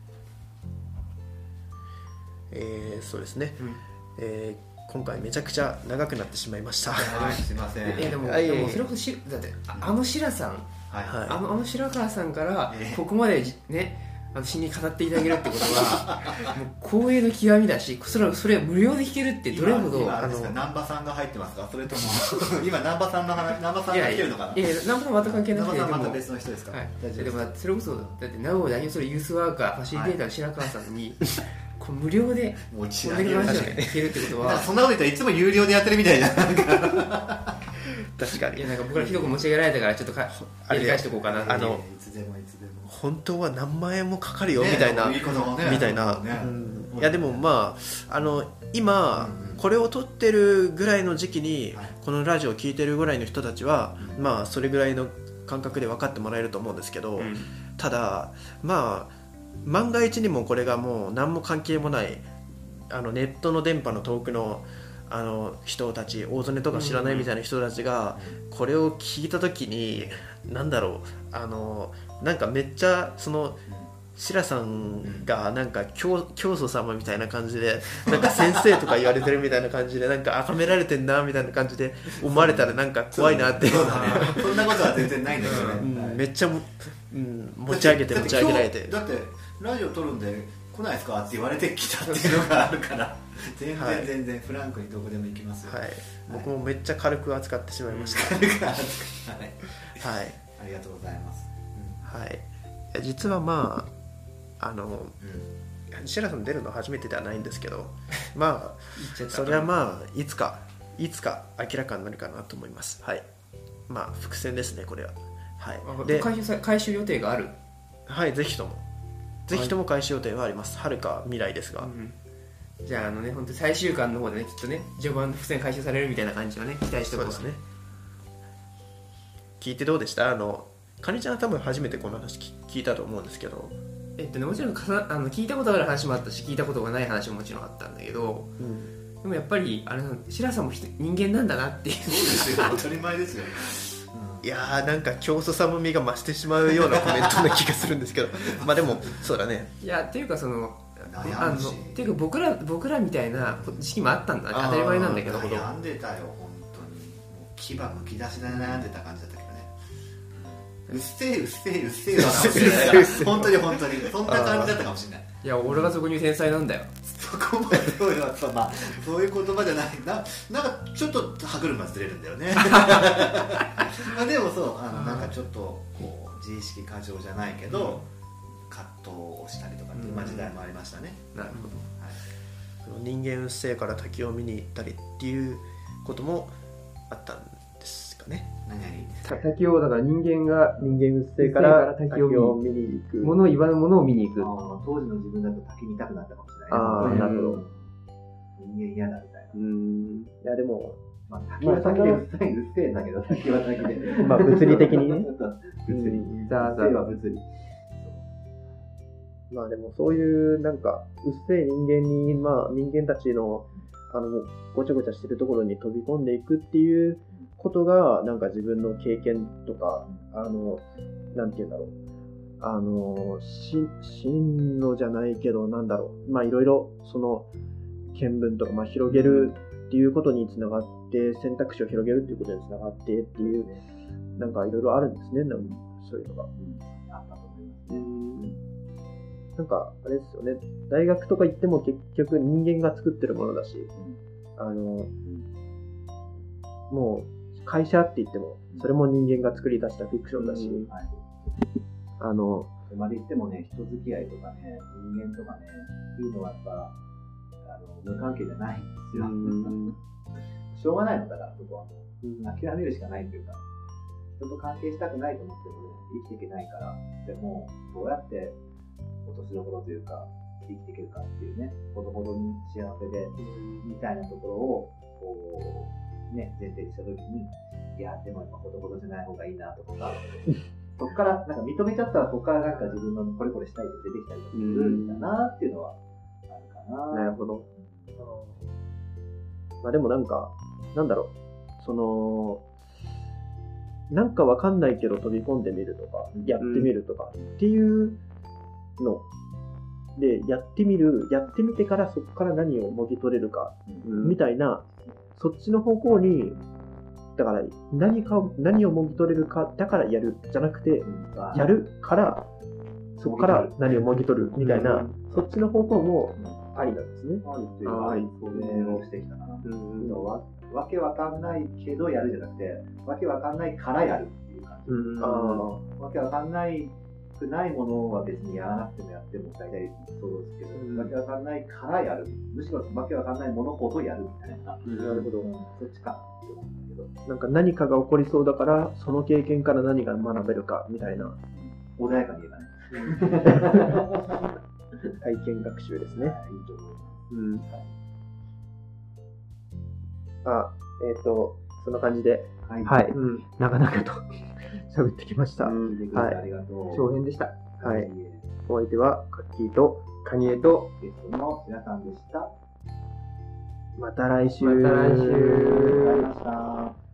えー、そうですね、うんえー今回めちゃくちゃ長くなってしまいました。はいすいません。えでもはい。でもそれこそしだってああの白さん。はい。はいあのあの白川さんからええ。ここまでじねあの詩に語っていただけるってことは もう光栄の極みだしそれそれ無料で弾けるってどれほど今今ですかあの南波さんが入ってますか？それとも 今南波さんの話南波さんが来てるのかな？いやいや何も全く関係なくてでも南波さんまた別の人ですか、はい、でもそれこそだって名古屋代表するユースワーカーファシリテーターの白川さんに、こう無料でもう一これだけの話を確かに聞けるってことは。そんなこと言ったらいつも有料でやってるみたいな。確かに。いやなんか僕らひどく持ち上げられたからちょっとかあれやり返しておこうかなって。いうあのいつでもいつでも。本当は何万円もかかるよねみたいな、ね。みたいな、ね。うん。いやでもまああの今、うん。うんこれを撮ってるぐらいの時期に、はい。このラジオを聴いてるぐらいの人たちは、うん。まあそれぐらいの感覚で分かってもらえると思うんですけど、うん。ただまあ万が一にもこれがもう何も関係もないあのネットの電波の遠くのあの人たち大曽根とか知らないみたいな人たちがこれを聞いた時に何だろうあのなんかめっちゃその白さんがなんか教教祖様みたいな感じでなんか先生とか言われてるみたいな感じでなんか崇められてんなみたいな感じで思われたらなんか怖いなって。そんなことは全然ないんだけどね、うん。めっちゃも、うん、持ち上げて持ち上げられて。だってラジオ撮るんで来ないですかって言われてきたっていうのがあるから。全然、はい。全然フランクにどこでも行きますよ。はい、僕もめっちゃ軽く扱ってしまいました、はい。はい。ありがとうございます、はい。いや実はまああのうん。うんシラさん出るの初めてではないんですけど まあそれはまあいつかいつか明らかになるかなと思います。はい。まあ伏線ですねこれは。はい。あで回収さ回収予定がある、はいぜひとも。ぜひとも開始予定はあります。はるか未来ですが、うんじゃああのね本当最終巻の方でねきっとね序盤の伏線回収されるみたいな感じをね期待しておこう。そうですね。聞いてどうでした？あのかにちゃんは多分初めてこの話聞聞いたと思うんですけど、えっとねもちろんかなあの聞いたことがある話もあったし聞いたことがない話ももちろんあったんだけどうん、でもやっぱりあれな白さんも人人間なんだなっていう。そうですよ当たり前ですよ、いやーなんか競争さもみが増してしまうようなコメントな気がするんですけど。まあでもそうだね。いやっていうかそのあのっていうか僕ら僕らみたいな時期もあったんだ。当たり前なんだけど。悩んでたよ本当に。牙むき出しで悩んでた感じだったうっせえうっせえうっせえだなかもしれない。本当に本当にそんな感じだったかもしれない。いや俺がそこに天才なんだよ。そこまでそういうのまあそういう言葉じゃないな。なんかちょっと歯車ずれるんだよね。まあでもそうあのなんかちょっとこう自意識過剰じゃないけど、葛藤をしたりとかっていう、まあ、時代もありましたね、なるほど。はい。その人間うっせえから滝を見に行ったりっていうこともあったんですかね。何々滝をだから人間が人間うっせえから滝を見見に行く。物を言わぬものを見に行く。当時の自分だと滝見たくなったかもしれない。あーねなるほど。人間嫌だみたいな、うん。いやでもまあ、滝は滝でうっさいうっせえんだけど滝は滝で。まあ物理的にね。物理。ザーザー。は物理。まあでもそういうなんかうっせえ人間にまあ人間たちのあのごちゃごちゃしてるところに飛び込んでいくっていうことがなんか自分の経験とかあのなんて言うんだろう。あのし進路じゃないけどなんだろう。まあいろいろその見聞とかまあ広げるっていうことにつながって選択肢を広げるっていうことにつながってっていうなんかいろいろあるんですね。なんかそういうのが。あったと思いますなんか、あれですよね、大学とか行っても結局人間が作ってるものだし、あの、もう会社って言っても、それも人間が作り出したフィクションだし、はい。あの、そこまで言ってもね、人付き合いとかね、人間とかね、っていうのはやっぱ、あの無関係じゃないんですよ。しょうがないのだから、そこは。もう、諦めるしかないというか、人と関係したくないと思っても生きていけないから、でも、どうやって落としどころというか、生きていけるかっていうね、ほどほどに幸せで、みたいなところを、こう、ね、前提にしたときに、いや、でもやっぱほどほどじゃない方がいいなとか、そこから、なんか認めちゃったら、そこからなんか自分のこれこれしたいって出てきたりとかするんだなっていうのはあるかな。なるほど。まあでもなんか、なんだろう、その、なんかわかんないけど飛び込んでみるとか、やってみるとかっていうので、やってみる、やってみてからそこから何をもぎ取れるか、みたいな、そっちの方向に、だから何かを、何をもぎ取れるか、だからやるじゃなくて、やるから、そこから何をもぎ取るみたいな、そっちの方向もありなんですね。あるっていうのは、それをしてきたかな。うん。のわわけわかんないけどやるじゃなくて、わけわかんないからやるっていう感じ。うん。あわけわかんないくないものは別にやらなくてもやっても大体そうですけど、うんわけわかんないからやる。むしろわけわかんないものほどやるみたいな。あ、なるほど。そっちかって思うんだけど、なんか何かが起こりそうだから、その経験から何が学べるかみたいな穏やかに言えばね。体験学習ですね。はいいいと思います。うん。あ、えっ、と、そんな感じで、はい。はい、うん、長々と喋ってきました。聞いありがとう。長編でした。はいお相手は、カッキーと、カニエと、ゲストの皆さんでした。また来週。また来週ありがとうございました。